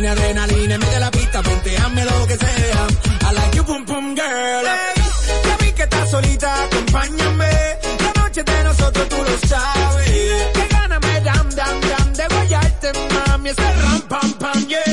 Tiene adrenalina de la pista, ponteame lo que sea. I like you boom boom girl. Hey, ya vi que estás solita, acompáñame. La noche de nosotros tú lo sabes. Que gana me dam dam dam de guayarte, mami. Ese ram pam pam, yeah.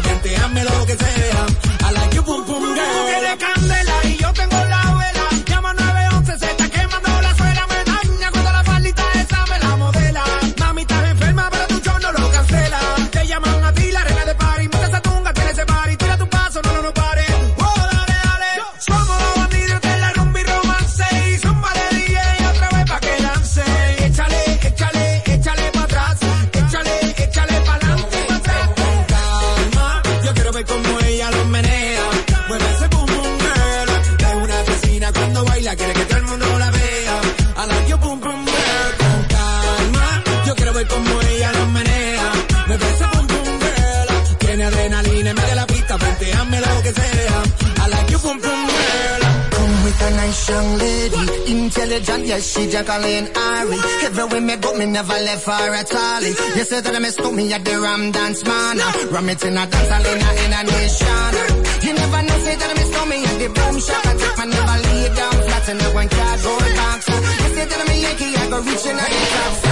Venteame lo que sea. Boom boom girl. Come with a nice young lady, intelligent, yes, she Jacqueline Ari. Everywhere me go, me never left her at all. You say that I miss me at the Ram Dance Man. Ram it in a dance hall in a, nation. You never know, say that I miss me at the boom shop. I take my never lay down flat in a one cardboard box. You say that I'm a Yankee, I go reaching out the top.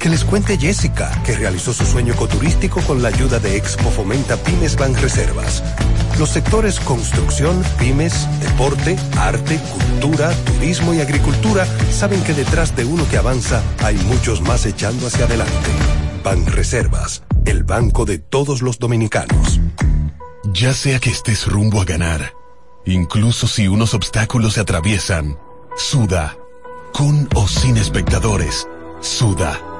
Que les cuente Jessica, que realizó su sueño ecoturístico con la ayuda de Expo Fomenta Pymes Banreservas. Los sectores construcción, pymes, deporte, arte, cultura, turismo y agricultura saben que detrás de uno que avanza hay muchos más echando hacia adelante. Banreservas, el banco de todos los dominicanos. Ya sea que estés rumbo a ganar, incluso si unos obstáculos se atraviesan, suda, con o sin espectadores, suda,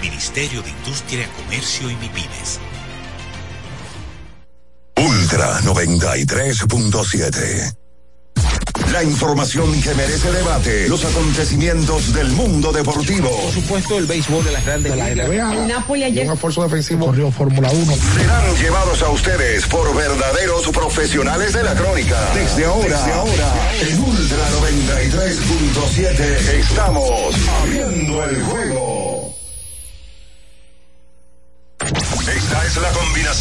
Ministerio de Industria, Comercio y MIPIMES. Ultra 93.7 la información que merece debate, los acontecimientos del mundo deportivo. Por supuesto, el béisbol de las grandes de la NBA. El Napoli ayer. Un esfuerzo defensivo corrió Fórmula 1. Serán llevados a ustedes por verdaderos profesionales de la crónica. Desde ahora, Desde ahora, en Ultra 93.7 estamos abriendo el juego.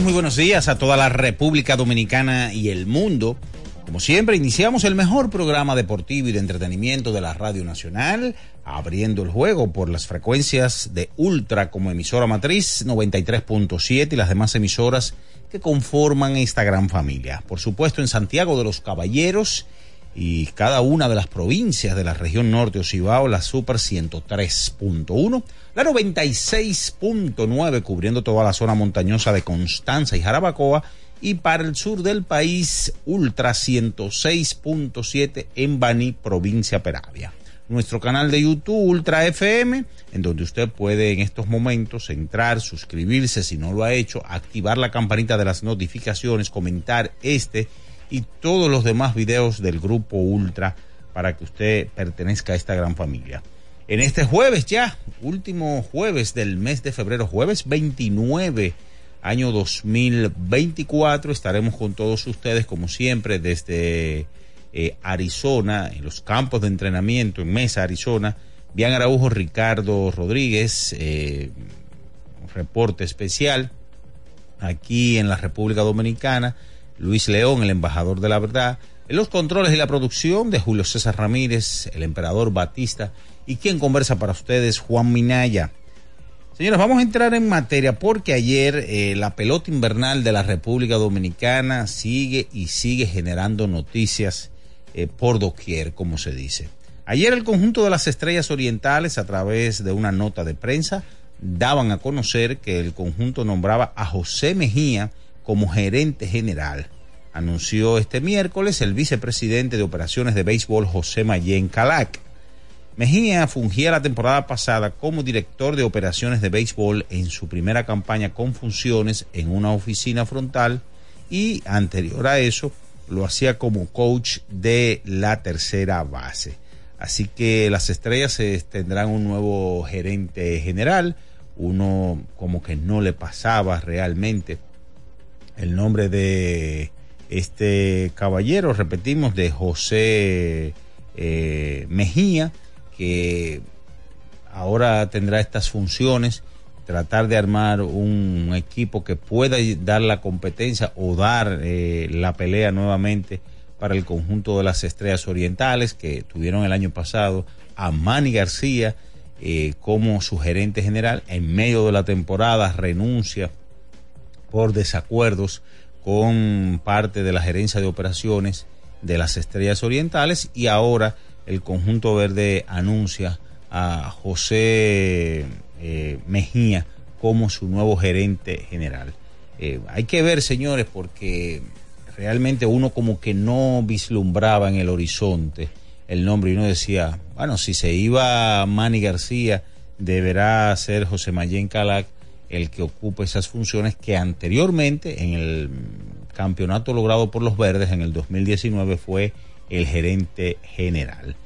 Muy buenos días a toda la República Dominicana y el mundo. Como siempre, iniciamos el mejor programa deportivo y de entretenimiento de la Radio Nacional, abriendo el juego por las frecuencias de Ultra como emisora matriz 93.7 y las demás emisoras que conforman esta gran familia. Por supuesto, en Santiago de los Caballeros y cada una de las provincias de la región norte o Cibao, la Super 103.1, la 96.9 cubriendo toda la zona montañosa de Constanza y Jarabacoa, y para el sur del país, Ultra 106.7 en Baní, provincia Peravia. Nuestro canal de YouTube Ultra FM, en donde usted puede en estos momentos entrar, suscribirse si no lo ha hecho, activar la campanita de las notificaciones, comentar este y todos los demás videos del grupo Ultra para que usted pertenezca a esta gran familia. En este jueves ya, último jueves del mes de febrero, jueves 29, año 2024, estaremos con todos ustedes como siempre desde eh, Arizona, en los campos de entrenamiento en Mesa, Arizona. Bian Araujo, Ricardo Rodríguez, eh, reporte especial aquí en la República Dominicana Luis León, el embajador de la verdad, los controles y la producción de Julio César Ramírez, el emperador Batista y quien conversa para ustedes, Juan Minaya. Señores, vamos a entrar en materia porque ayer eh, la pelota invernal de la República Dominicana sigue y sigue generando noticias eh, por doquier, como se dice. Ayer el conjunto de las estrellas orientales, a través de una nota de prensa, daban a conocer que el conjunto nombraba a José Mejía como gerente general. Anunció este miércoles el vicepresidente de operaciones de béisbol José Mayen Calac. Mejía fungía la temporada pasada como director de operaciones de béisbol en su primera campaña con funciones en una oficina frontal y anterior a eso lo hacía como coach de la tercera base. Así que las estrellas tendrán un nuevo gerente general, uno como que no le pasaba realmente el nombre de este caballero, repetimos, de José eh, Mejía, que ahora tendrá estas funciones, tratar de armar un equipo que pueda dar la competencia o dar eh, la pelea nuevamente para el conjunto de las estrellas orientales que tuvieron el año pasado a Manny García eh, como su gerente general en medio de la temporada renuncia por desacuerdos con parte de la gerencia de operaciones de las Estrellas Orientales y ahora el conjunto verde anuncia a José eh, Mejía como su nuevo gerente general. Eh, hay que ver, señores, porque realmente uno como que no vislumbraba en el horizonte el nombre y uno decía, bueno, si se iba Manny García, deberá ser José Mayén Calac el que ocupe esas funciones que anteriormente en el campeonato logrado por los verdes en el 2019 fue el gerente general.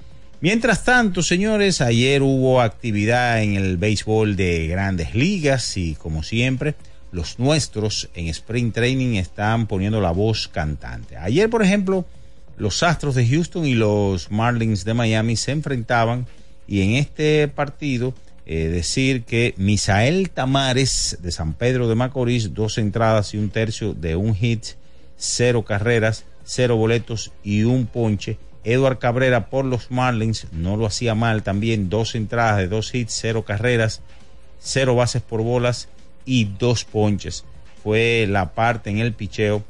Mientras tanto, señores, ayer hubo actividad en el béisbol de grandes ligas y como siempre, los nuestros en Spring Training están poniendo la voz cantante. Ayer, por ejemplo, los Astros de Houston y los Marlins de Miami se enfrentaban y en este partido eh, decir que Misael Tamares de San Pedro de Macorís, dos entradas y un tercio de un hit, cero carreras, cero boletos y un ponche. Edward Cabrera por los Marlins no lo hacía mal también, dos entradas de dos hits, cero carreras, cero bases por bolas y dos ponches. Fue la parte en el picheo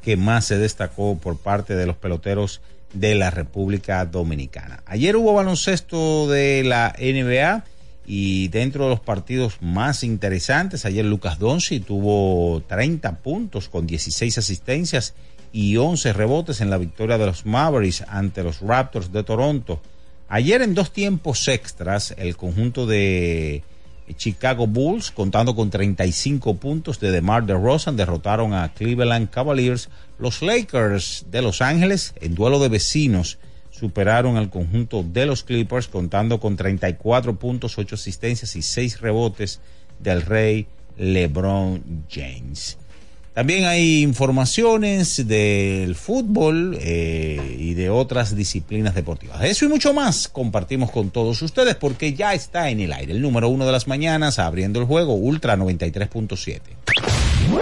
que más se destacó por parte de los peloteros de la República Dominicana. Ayer hubo baloncesto de la NBA y dentro de los partidos más interesantes, ayer Lucas Donci tuvo 30 puntos con 16 asistencias y 11 rebotes en la victoria de los Mavericks ante los Raptors de Toronto. Ayer en dos tiempos extras, el conjunto de Chicago Bulls, contando con 35 puntos de DeMar DeRozan, derrotaron a Cleveland Cavaliers. Los Lakers de Los Ángeles, en duelo de vecinos, superaron al conjunto de los Clippers, contando con 34 puntos, 8 asistencias y 6 rebotes del rey LeBron James. También hay informaciones del fútbol eh, y de otras disciplinas deportivas. Eso y mucho más compartimos con todos ustedes porque ya está en el aire el número uno de las mañanas abriendo el juego Ultra 93.7.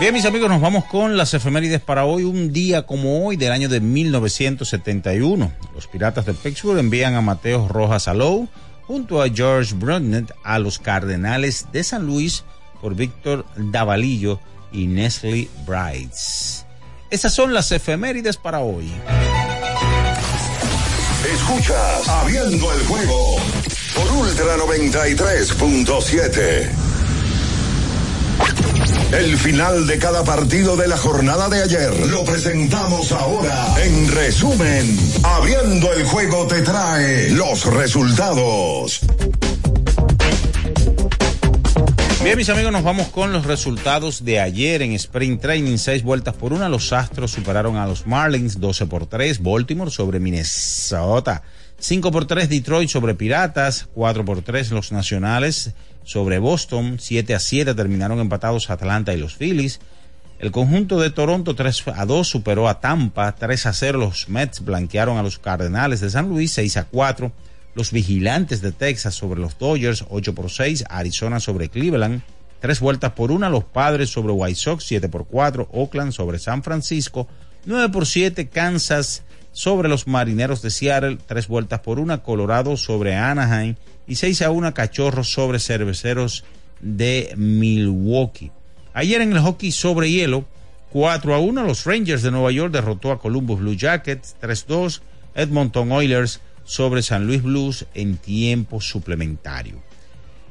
Bien, mis amigos, nos vamos con las efemérides para hoy. Un día como hoy del año de 1971. Los Piratas de Pittsburgh envían a Mateo Rojas Alou junto a George Brunet a los Cardenales de San Luis por Víctor Davalillo y Nestle Brides. Esas son las efemérides para hoy. Escuchas Abriendo el juego por Ultra 93.7. El final de cada partido de la jornada de ayer lo presentamos ahora. En resumen, Abriendo el juego te trae los resultados. Bien, mis amigos, nos vamos con los resultados de ayer en Sprint Training. Seis vueltas por una. Los Astros superaron a los Marlins 12 por 3. Baltimore sobre Minnesota. 5 por 3 Detroit sobre Piratas. 4 por 3 los Nacionales sobre Boston. 7 a 7 terminaron empatados Atlanta y los Phillies. El conjunto de Toronto 3 a 2 superó a Tampa. 3 a 0 los Mets blanquearon a los Cardenales de San Luis. 6 a 4 los vigilantes de Texas sobre los Dodgers, 8 por 6, Arizona sobre Cleveland, tres vueltas por una, los Padres sobre White Sox, 7 por 4, Oakland sobre San Francisco, 9 por 7, Kansas sobre los Marineros de Seattle, tres vueltas por una, Colorado sobre Anaheim y 6 a 1, Cachorros sobre Cerveceros de Milwaukee. Ayer en el hockey sobre hielo, 4 a 1, los Rangers de Nueva York derrotó a Columbus Blue Jackets, 3-2, Edmonton Oilers sobre San Luis Blues en tiempo suplementario.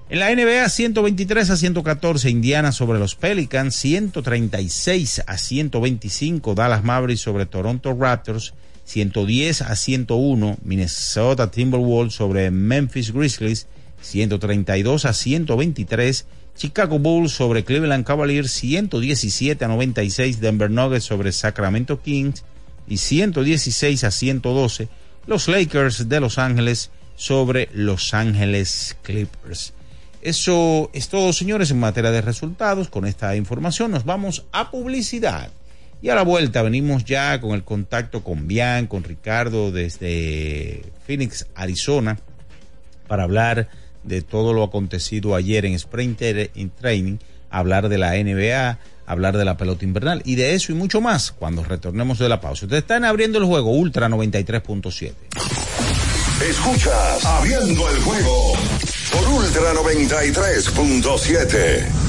En la NBA 123 a 114 Indiana sobre los Pelicans, 136 a 125 Dallas Mavericks sobre Toronto Raptors, 110 a 101 Minnesota Timberwolves sobre Memphis Grizzlies, 132 a 123 Chicago Bulls sobre Cleveland Cavaliers, 117 a 96 Denver Nuggets sobre Sacramento Kings y 116 a 112 los Lakers de Los Ángeles sobre Los Ángeles Clippers. Eso es todo, señores, en materia de resultados. Con esta información nos vamos a publicidad. Y a la vuelta venimos ya con el contacto con Bian, con Ricardo desde Phoenix, Arizona, para hablar de todo lo acontecido ayer en Sprinter in Training, hablar de la NBA, hablar de la pelota invernal y de eso y mucho más cuando retornemos de la pausa. Ustedes están abriendo el juego Ultra 93.7. Escuchas Abriendo el juego por Ultra 93.7.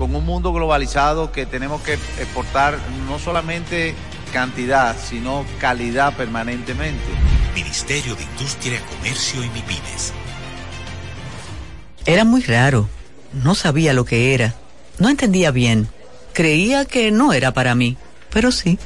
con un mundo globalizado que tenemos que exportar no solamente cantidad, sino calidad permanentemente. Ministerio de Industria, Comercio y MIPIMES. Era muy raro. No sabía lo que era. No entendía bien. Creía que no era para mí, pero sí.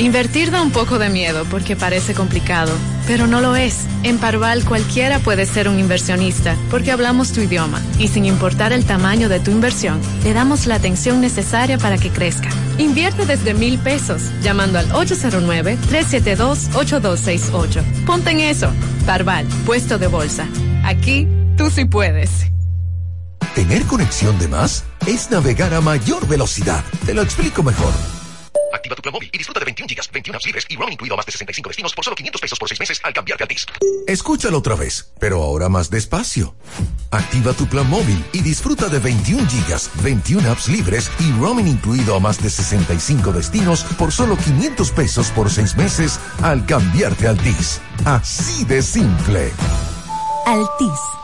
Invertir da un poco de miedo porque parece complicado, pero no lo es. En Parval cualquiera puede ser un inversionista porque hablamos tu idioma y sin importar el tamaño de tu inversión, le damos la atención necesaria para que crezca. Invierte desde mil pesos llamando al 809-372-8268. Ponte en eso. Parval, puesto de bolsa. Aquí tú sí puedes. Tener conexión de más es navegar a mayor velocidad. Te lo explico mejor. Activa tu plan móvil y disfruta de 21 gigas, 21 apps libres y roaming incluido a más de 65 destinos por solo 500 pesos por 6 meses al cambiarte a Altis. Escúchalo otra vez, pero ahora más despacio. Activa tu plan móvil y disfruta de 21 gigas, 21 apps libres y roaming incluido a más de 65 destinos por solo 500 pesos por 6 meses al cambiarte a Altis. Así de simple. Altis.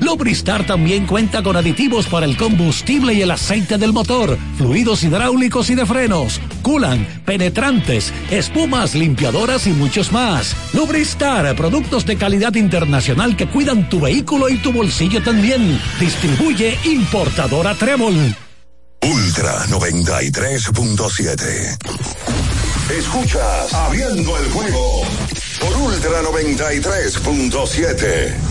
Lubristar también cuenta con aditivos para el combustible y el aceite del motor, fluidos hidráulicos y de frenos, culan, penetrantes, espumas, limpiadoras y muchos más. Lubristar, productos de calidad internacional que cuidan tu vehículo y tu bolsillo también. Distribuye importadora Trébol. Ultra 93.7. Escuchas Abriendo el juego por Ultra 93.7.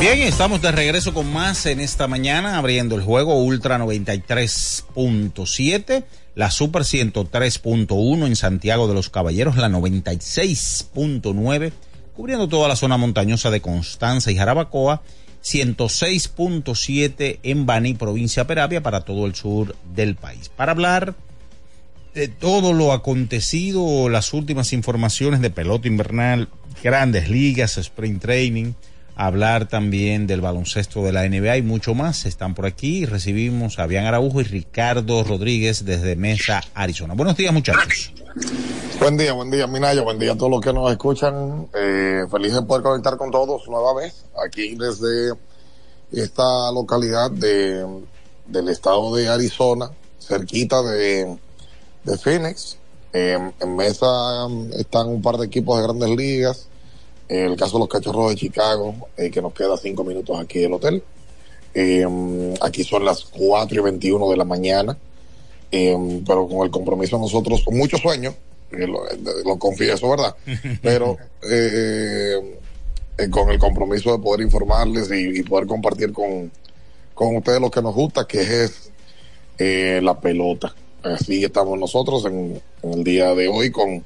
Bien, estamos de regreso con más en esta mañana, abriendo el juego Ultra 93.7, la Super 103.1 en Santiago de los Caballeros, la 96.9, cubriendo toda la zona montañosa de Constanza y Jarabacoa, 106.7 en Bani, provincia Peravia, para todo el sur del país. Para hablar de todo lo acontecido, las últimas informaciones de pelota invernal, grandes ligas, sprint training, hablar también del baloncesto de la NBA y mucho más. Están por aquí. Recibimos a Bian Araujo y Ricardo Rodríguez desde Mesa, Arizona. Buenos días, muchachos. Buen día, buen día, Minaya. Buen día a todos los que nos escuchan. Eh, feliz de poder conectar con todos nueva vez aquí desde esta localidad de, del estado de Arizona, cerquita de, de Phoenix. Eh, en Mesa están un par de equipos de grandes ligas en el caso de los cachorros de Chicago, eh, que nos queda cinco minutos aquí del hotel. Eh, aquí son las 4 y 21 de la mañana, eh, pero con el compromiso nosotros, con mucho sueño, lo, lo, confieso, ¿verdad? Pero con el compromiso de poder informarles y, y, poder compartir con, con ustedes lo que nos gusta, que es la pelota. Así estamos nosotros en, en el día de hoy con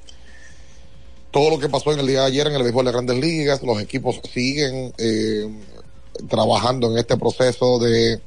todo lo que pasó en el día de ayer en el béisbol de grandes ligas, los equipos siguen eh, trabajando en este proceso de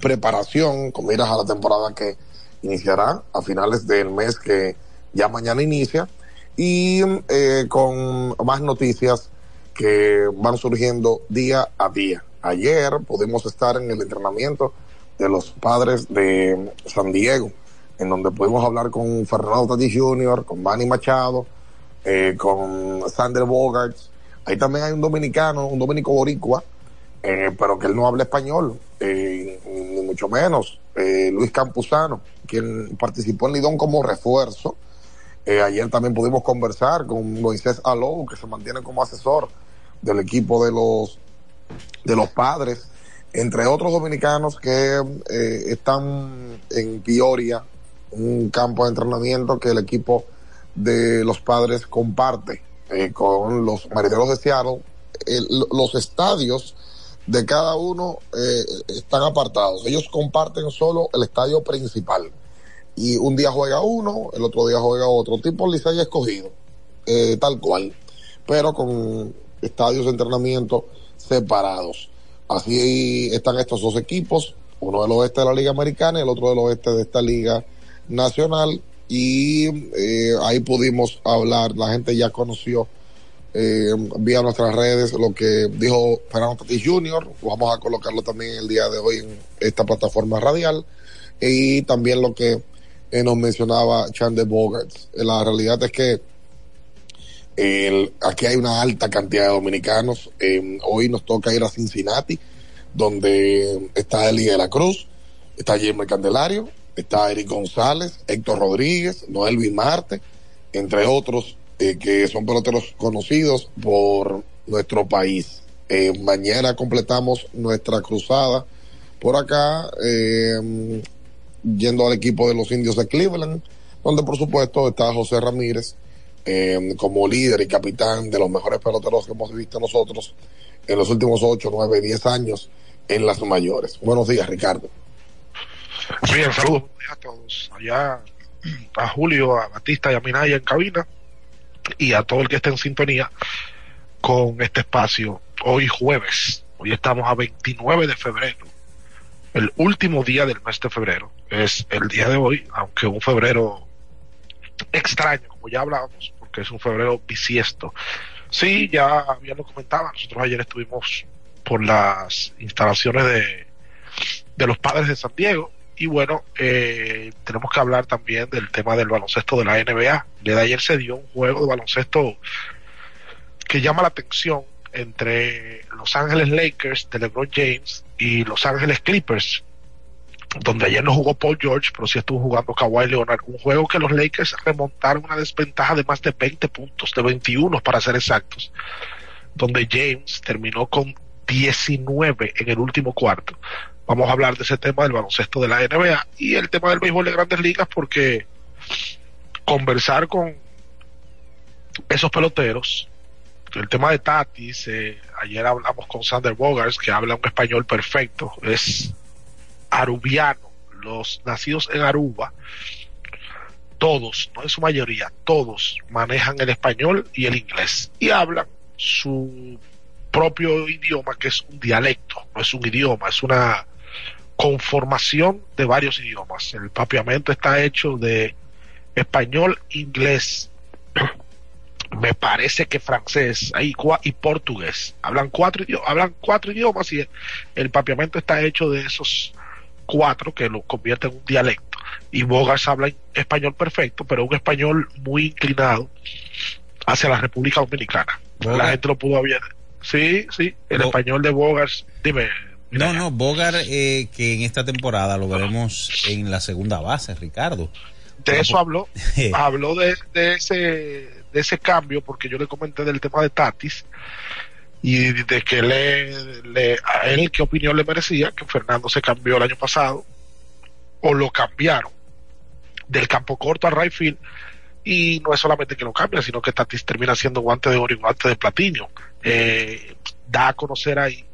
preparación con miras a la temporada que iniciará a finales del mes que ya mañana inicia y eh, con más noticias que van surgiendo día a día. Ayer pudimos estar en el entrenamiento de los padres de San Diego, en donde pudimos hablar con Fernando Tati Jr., con Manny Machado, eh, con Sander Bogarts. Ahí también hay un dominicano, un dominico boricua, eh, pero que él no habla español, eh, ni mucho menos. Luis Campuzano, quien participó en Lidón como refuerzo. Ayer también pudimos conversar con Moisés Alou, que se mantiene como asesor del equipo de los, de los padres, entre otros dominicanos que están en Peoria, un campo de entrenamiento que el equipo de los padres comparte eh, con los marineros de Seattle. Los estadios de cada uno eh, están apartados. Ellos comparten solo el estadio principal. Y un día juega uno, el otro día juega otro. Tipo Licey escogido, eh, tal cual. Pero con estadios de entrenamiento separados. Así están estos dos equipos, uno del oeste de la Liga Americana y el otro del oeste de esta Liga Nacional y eh, ahí pudimos hablar, la gente ya conoció eh, vía nuestras redes lo que dijo Fernando Tatis Jr., vamos a colocarlo también el día de hoy en esta plataforma radial y también lo que eh, nos mencionaba Chandler Bogarts. La realidad es que aquí hay una alta cantidad de dominicanos. Eh, hoy nos toca ir a Cincinnati, donde está Elia de la Cruz, está Jimmy Candelario, está Eric González, Héctor Rodríguez, Noel Marte, entre otros eh, que son peloteros conocidos por nuestro país. Eh, mañana completamos nuestra cruzada por acá, eh, yendo al equipo de los indios de Cleveland, donde por supuesto está José Ramírez como líder y capitán de los mejores peloteros que hemos visto nosotros en los últimos 8, 9, 10 años en las mayores. Buenos días, Ricardo. Bien, saludos a todos. Allá a Julio, a Batista y a Minaya en cabina y a todo el que esté en sintonía con este espacio hoy jueves. Hoy estamos a 29 de febrero el último día del mes de febrero. Es el día de hoy, aunque un febrero extraño, como ya hablábamos, porque es un febrero bisiesto. Sí, ya, ya lo comentaba, nosotros ayer estuvimos por las instalaciones de, de los padres de San Diego y bueno, eh, tenemos que hablar también del tema del baloncesto de la NBA. De ayer se dio un juego de baloncesto que llama la atención entre Los Ángeles Lakers de LeBron James y Los Ángeles Clippers, donde ayer no jugó Paul George, pero sí estuvo jugando Kawhi Leonard. Un juego que los Lakers remontaron una desventaja de más de 20 puntos, de 21 para ser exactos, donde James terminó con 19 en el último cuarto. Vamos a hablar de ese tema del baloncesto de la NBA y el tema del béisbol de grandes ligas porque conversar con esos peloteros el tema de Tatis, eh, ayer hablamos con Sander Bogars, que habla un español perfecto, es arubiano, los nacidos en Aruba, todos, no en su mayoría, todos manejan el español y el inglés y hablan su propio idioma, que es un dialecto, no es un idioma, es una conformación de varios idiomas. El papiamento está hecho de español, inglés, me parece que francés y portugués. Hablan cuatro, idiomas, hablan cuatro idiomas y el papiamento está hecho de esos cuatro que lo convierte en un dialecto. Y Bogars habla español perfecto, pero un español muy inclinado hacia la República Dominicana. La gente lo pudo ver. Sí, sí, el español de Bogars. Dime. No, no, Bogar eh, que en esta temporada lo veremos en la segunda base, Ricardo. De eso habló, habló de, de ese de ese cambio, porque yo le comenté del tema de Tatis y de que le, le, a él qué opinión le merecía, que Fernando se cambió el año pasado, o lo cambiaron del campo corto a right field, y no es solamente que lo cambia, sino que Tatis termina siendo guante de oro y guante de platino. Eh, da a conocer ahí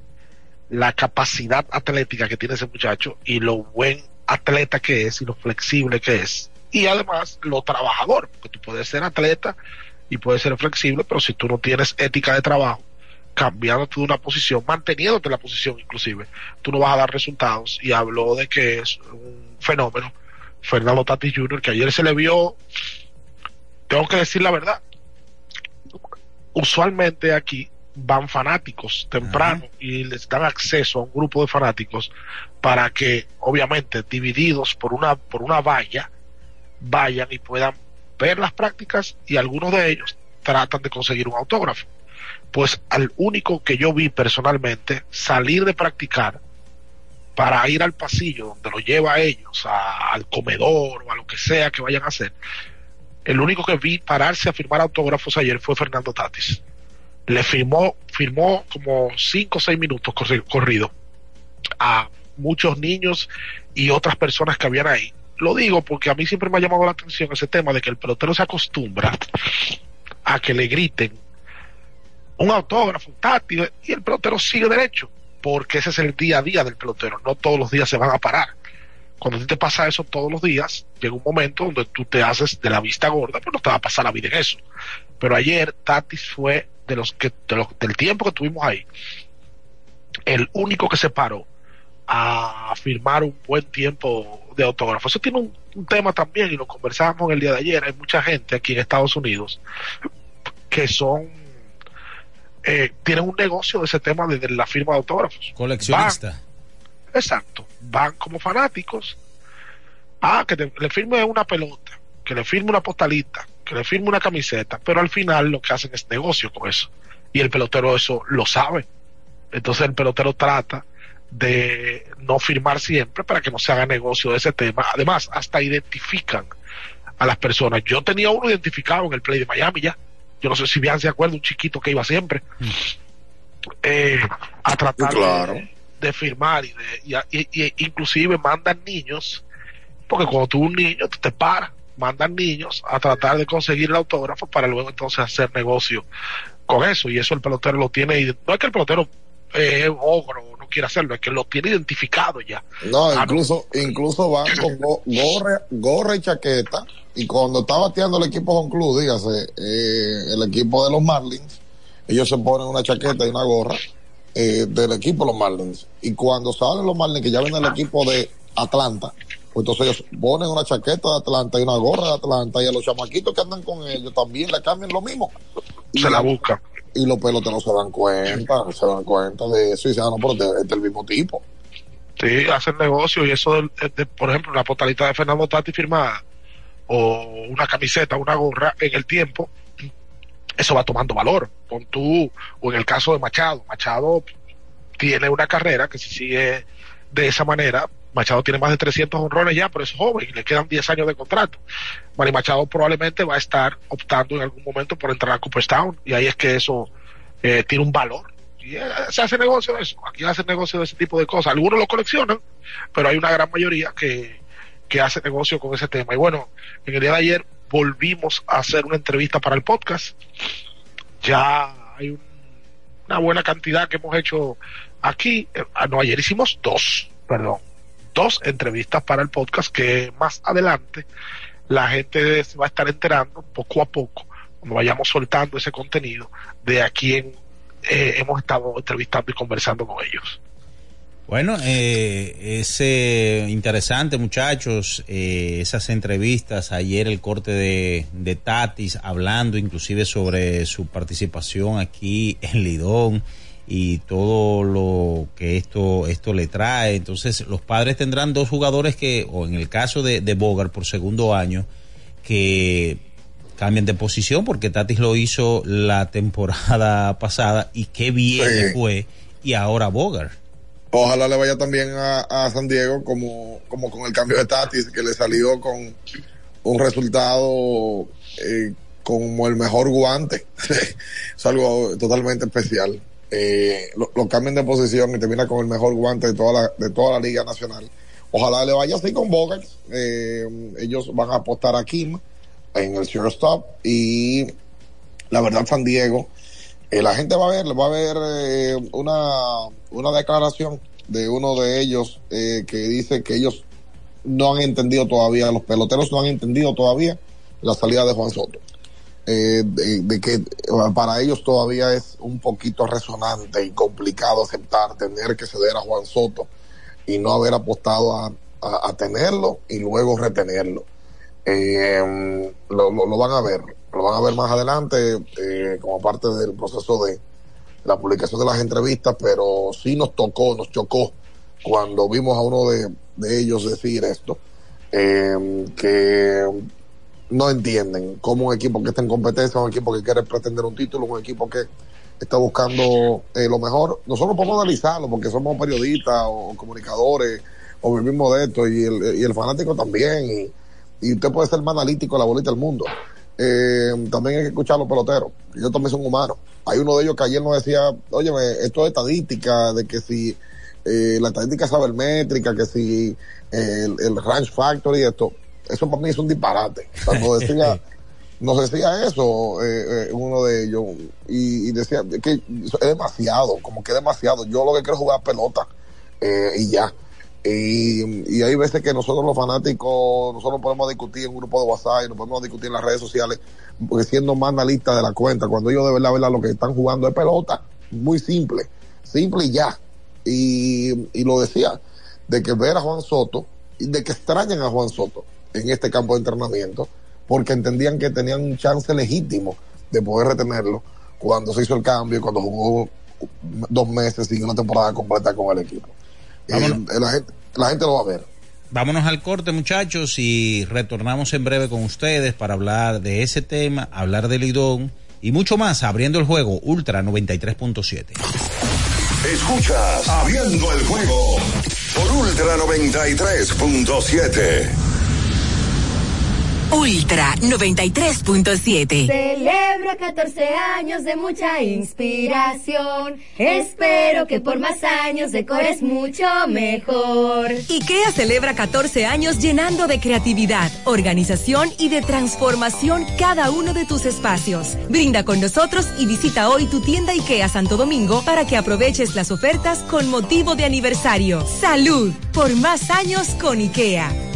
la capacidad atlética que tiene ese muchacho y lo buen atleta que es y lo flexible que es. Y además lo trabajador, porque tú puedes ser atleta y puede ser flexible, pero si tú no tienes ética de trabajo, cambiándote de una posición, manteniéndote en la posición inclusive, tú no vas a dar resultados. Y habló de que es un fenómeno, Fernando Tati Jr., que ayer se le vio, tengo que decir la verdad, usualmente aquí van fanáticos temprano y les dan acceso a un grupo de fanáticos para que obviamente divididos por una por una valla vayan y puedan ver las prácticas y algunos de ellos tratan de conseguir un autógrafo. Pues al único que yo vi personalmente salir de practicar para ir al pasillo donde lo lleva a ellos, al comedor o a lo que sea que vayan a hacer, el único que vi pararse a firmar autógrafos ayer fue Fernando Tatis. Le firmó, firmó como cinco o seis minutos corrido a muchos niños y otras personas que habían ahí lo digo porque a mí siempre me ha llamado la atención ese tema de que el pelotero se acostumbra a que le griten un autógrafo, un táctil, y el pelotero sigue derecho, porque ese es el día a día del pelotero, no todos los días se van a parar. Cuando a ti te pasa eso todos los días, llega un momento donde tú te haces de la vista gorda, pues no te va a pasar la vida en eso. Pero ayer Tatis fue de los que, del tiempo que tuvimos ahí, el único que se paró a firmar un buen tiempo de autógrafo. Eso tiene un, tema también y lo conversábamos el día de ayer. Hay mucha gente aquí en Estados Unidos que son eh, tienen un negocio de ese tema de, la firma de autógrafos. Coleccionista. Exacto. Van como fanáticos. Ah, que le firme una pelota, que le firme una postalita, que le firme una camiseta, pero al final lo que hacen es negocio con eso. Y el pelotero eso lo sabe. Entonces el pelotero trata de no firmar siempre para que no se haga negocio de ese tema. Además, hasta identifican a las personas. Yo tenía uno identificado en el play de Miami ya. Yo no sé si bien se acuerda, un chiquito que iba siempre eh, a tratar de, firmar y, de, inclusive mandan niños, porque cuando tú un niño te paras, mandan niños a tratar de conseguir el autógrafo para luego entonces hacer negocio con eso y eso el pelotero lo tiene no es que el pelotero es ogro quiere hacerlo, es que lo tiene identificado ya. No, ah, incluso, incluso van con gorra, gorra y chaqueta. Y cuando está bateando el equipo con club, dígase, eh, el equipo de los Marlins, ellos se ponen una chaqueta y una gorra eh, del equipo los Marlins. Y cuando salen los Marlins, que ya ven el equipo de Atlanta, pues entonces ellos ponen una chaqueta de Atlanta y una gorra de Atlanta y a los chamaquitos que andan con ellos también le cambian lo mismo. Y Se la buscan. Y los peloteros se dan cuenta, se dan cuenta de eso y dicen, ah, no, pero este este es el mismo tipo. Sí, hacen negocio y eso, de, por ejemplo, una postalita de Fernando Tati firmada o una camiseta, una gorra en el tiempo, eso va tomando valor. Con tú, o en el caso de Machado, Machado tiene una carrera que si sigue de esa manera, Machado tiene más de 300 honrones ya, pero es joven y le quedan 10 años de contrato. Manny Machado probablemente va a estar optando en algún momento por entrar a Cooperstown y ahí es que eso eh, tiene un valor. Y eh, se hace negocio de eso. Aquí hacen negocio de ese tipo de cosas. Algunos lo coleccionan, pero hay una gran mayoría que, que hace negocio con ese tema. Y bueno, en el día de ayer volvimos a hacer una entrevista para el podcast. Ya hay un- una buena cantidad que hemos hecho aquí. Eh, no, ayer hicimos dos, perdón, dos entrevistas para el podcast que más adelante la gente se va a estar enterando poco a poco cuando vayamos soltando ese contenido de a quién eh, hemos estado entrevistando y conversando con ellos. Bueno, eh, es eh, interesante, muchachos, eh, esas entrevistas. Ayer el corte de, de Tatis hablando inclusive sobre su participación aquí en Lidón y todo lo que esto esto le trae. Entonces, los padres tendrán dos jugadores que, o en el caso de, de Bogart por segundo año, que cambian de posición porque Tatis lo hizo la temporada pasada y qué bien Sí. fue y ahora Bogart. Ojalá le vaya también a, San Diego como, como con el cambio de Tatis, que le salió con un resultado eh, como el mejor guante. es algo totalmente especial. Eh, lo, cambian de posición y termina con el mejor guante de toda la, de toda la Liga Nacional. Ojalá le vaya así con Bogart. Eh, ellos van a apostar a Kim en el shortstop y la verdad San Diego la gente va a ver, va a ver una, una declaración de uno de ellos eh, que dice que ellos no han entendido todavía, los peloteros no han entendido todavía la salida de Juan Soto. Eh, de, que eh, para ellos todavía es un poquito resonante y complicado aceptar tener que ceder a Juan Soto y no haber apostado a tenerlo y luego retenerlo. Eh, lo, lo- lo van a ver, lo van a ver más adelante eh, como parte del proceso de la publicación de las entrevistas, pero sí nos tocó, nos chocó cuando vimos a uno de, ellos decir esto, eh, que no entienden cómo un equipo que está en competencia, un equipo que quiere pretender un título, un equipo que está buscando eh, lo mejor. Nosotros podemos analizarlo porque somos periodistas o, comunicadores o vivimos de esto y el, y el fanático también. Y, y usted puede ser más analítico de la bolita del mundo. Eh, también hay que escuchar a los peloteros. Ellos también son humanos. Hay uno de ellos que ayer nos decía, oye, esto es estadística, de que si eh, la estadística sabe el métrica, que si eh, el, el range factor y esto, eso para mí es un disparate. O sea, nos decía, nos decía eso eh, uno de ellos y, y decía que es demasiado, como que es demasiado. Yo lo que quiero es jugar pelota eh, y ya. Y, hay veces que nosotros los fanáticos, nosotros podemos discutir en un grupo de WhatsApp y nos podemos discutir en las redes sociales, porque siendo más analistas de la cuenta, cuando ellos de verdad, verdad, lo que están jugando es pelota, muy simple, simple y ya. Y, y lo decía, de que ver a Juan Soto, y de que extrañan a Juan Soto en este campo de entrenamiento, porque entendían que tenían un chance legítimo de poder retenerlo cuando se hizo el cambio cuando jugó dos meses y una temporada completa con el equipo. Eh, la, gente, la gente lo va a ver. Vámonos al corte, muchachos, y retornamos en breve con ustedes para hablar de ese tema, hablar del Lidón y mucho más, abriendo el juego Ultra 93.7. Escuchas Abriendo el juego por Ultra 93.7. Ultra 93.7. Celebra 14 años de mucha inspiración. Espero que por más años decores mucho mejor. IKEA celebra 14 años llenando de creatividad, organización y de transformación cada uno de tus espacios. Brinda con nosotros y visita hoy tu tienda IKEA Santo Domingo para que aproveches las ofertas con motivo de aniversario. Salud por más años con IKEA.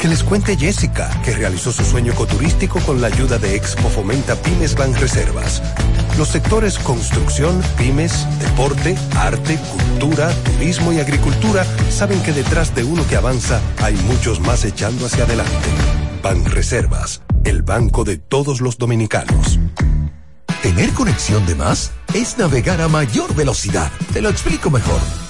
Que les cuente Jessica, que realizó su sueño ecoturístico con la ayuda de Expo Fomenta Pymes Banreservas. Los sectores construcción, pymes, deporte, arte, cultura, turismo y agricultura saben que detrás de uno que avanza hay muchos más echando hacia adelante. Banreservas, el banco de todos los dominicanos. Tener conexión de más es navegar a mayor velocidad. Te lo explico mejor.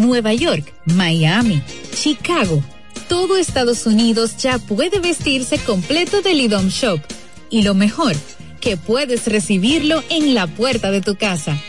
Nueva York, Miami, Chicago. Todo Estados Unidos ya puede vestirse completo del IDOM Shop. Y lo mejor, que puedes recibirlo en la puerta de tu casa.